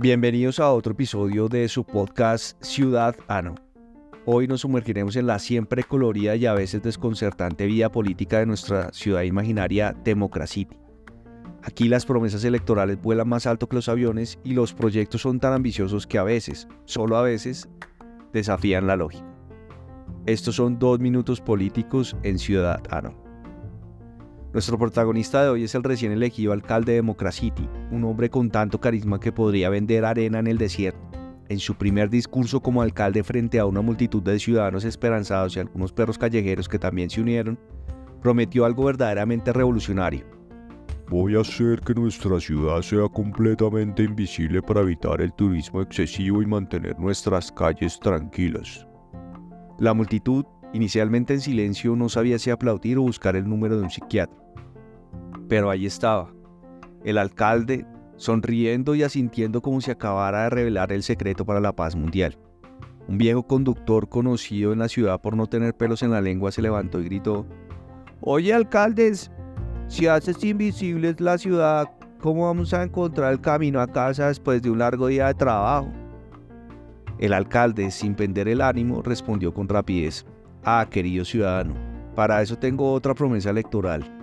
Bienvenidos a otro episodio de su podcast Ciudad Ano. Hoy nos sumergiremos en la siempre colorida y a veces desconcertante vida política de nuestra ciudad imaginaria Democracity. Aquí las promesas electorales vuelan más alto que los aviones y los proyectos son tan ambiciosos que a veces, solo a veces, desafían la lógica. Estos son dos minutos políticos en Ciudad Ano. Nuestro protagonista de hoy es el recién elegido alcalde de Democracity, un hombre con tanto carisma que podría vender arena en el desierto. En su primer discurso como alcalde frente a una multitud de ciudadanos esperanzados y algunos perros callejeros que también se unieron, prometió algo verdaderamente revolucionario. Voy a hacer que nuestra ciudad sea completamente invisible para evitar el turismo excesivo y mantener nuestras calles tranquilas. La multitud Inicialmente en silencio no sabía si aplaudir o buscar el número de un psiquiatra. Pero ahí estaba, el alcalde, sonriendo y asintiendo como si acabara de revelar el secreto para la paz mundial. Un viejo conductor conocido en la ciudad por no tener pelos en la lengua se levantó y gritó, Oye alcaldes, si haces invisibles la ciudad, ¿cómo vamos a encontrar el camino a casa después de un largo día de trabajo? El alcalde, sin perder el ánimo, respondió con rapidez, Ah, querido ciudadano, para eso tengo otra promesa electoral.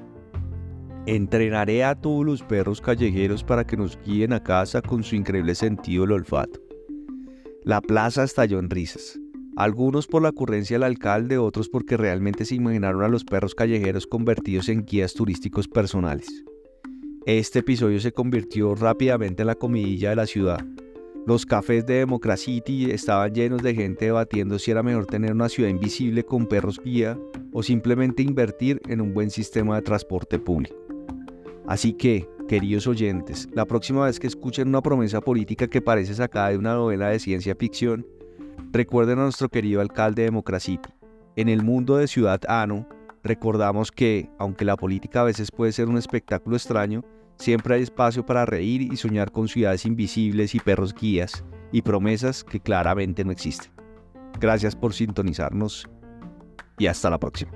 Entrenaré a todos los perros callejeros para que nos guíen a casa con su increíble sentido del olfato. La plaza estalló en risas. Algunos por la ocurrencia del alcalde, otros porque realmente se imaginaron a los perros callejeros convertidos en guías turísticos personales. Este episodio se convirtió rápidamente en la comidilla de la ciudad, los cafés de Democracity estaban llenos de gente debatiendo si era mejor tener una ciudad invisible con perros guía o simplemente invertir en un buen sistema de transporte público. Así que, queridos oyentes, la próxima vez que escuchen una promesa política que parece sacada de una novela de ciencia ficción, recuerden a nuestro querido alcalde de Democracity. En el mundo de Ciudad Ano, recordamos que, aunque la política a veces puede ser un espectáculo extraño, Siempre hay espacio para reír y soñar con ciudades invisibles y perros guías y promesas que claramente no existen. Gracias por sintonizarnos y hasta la próxima.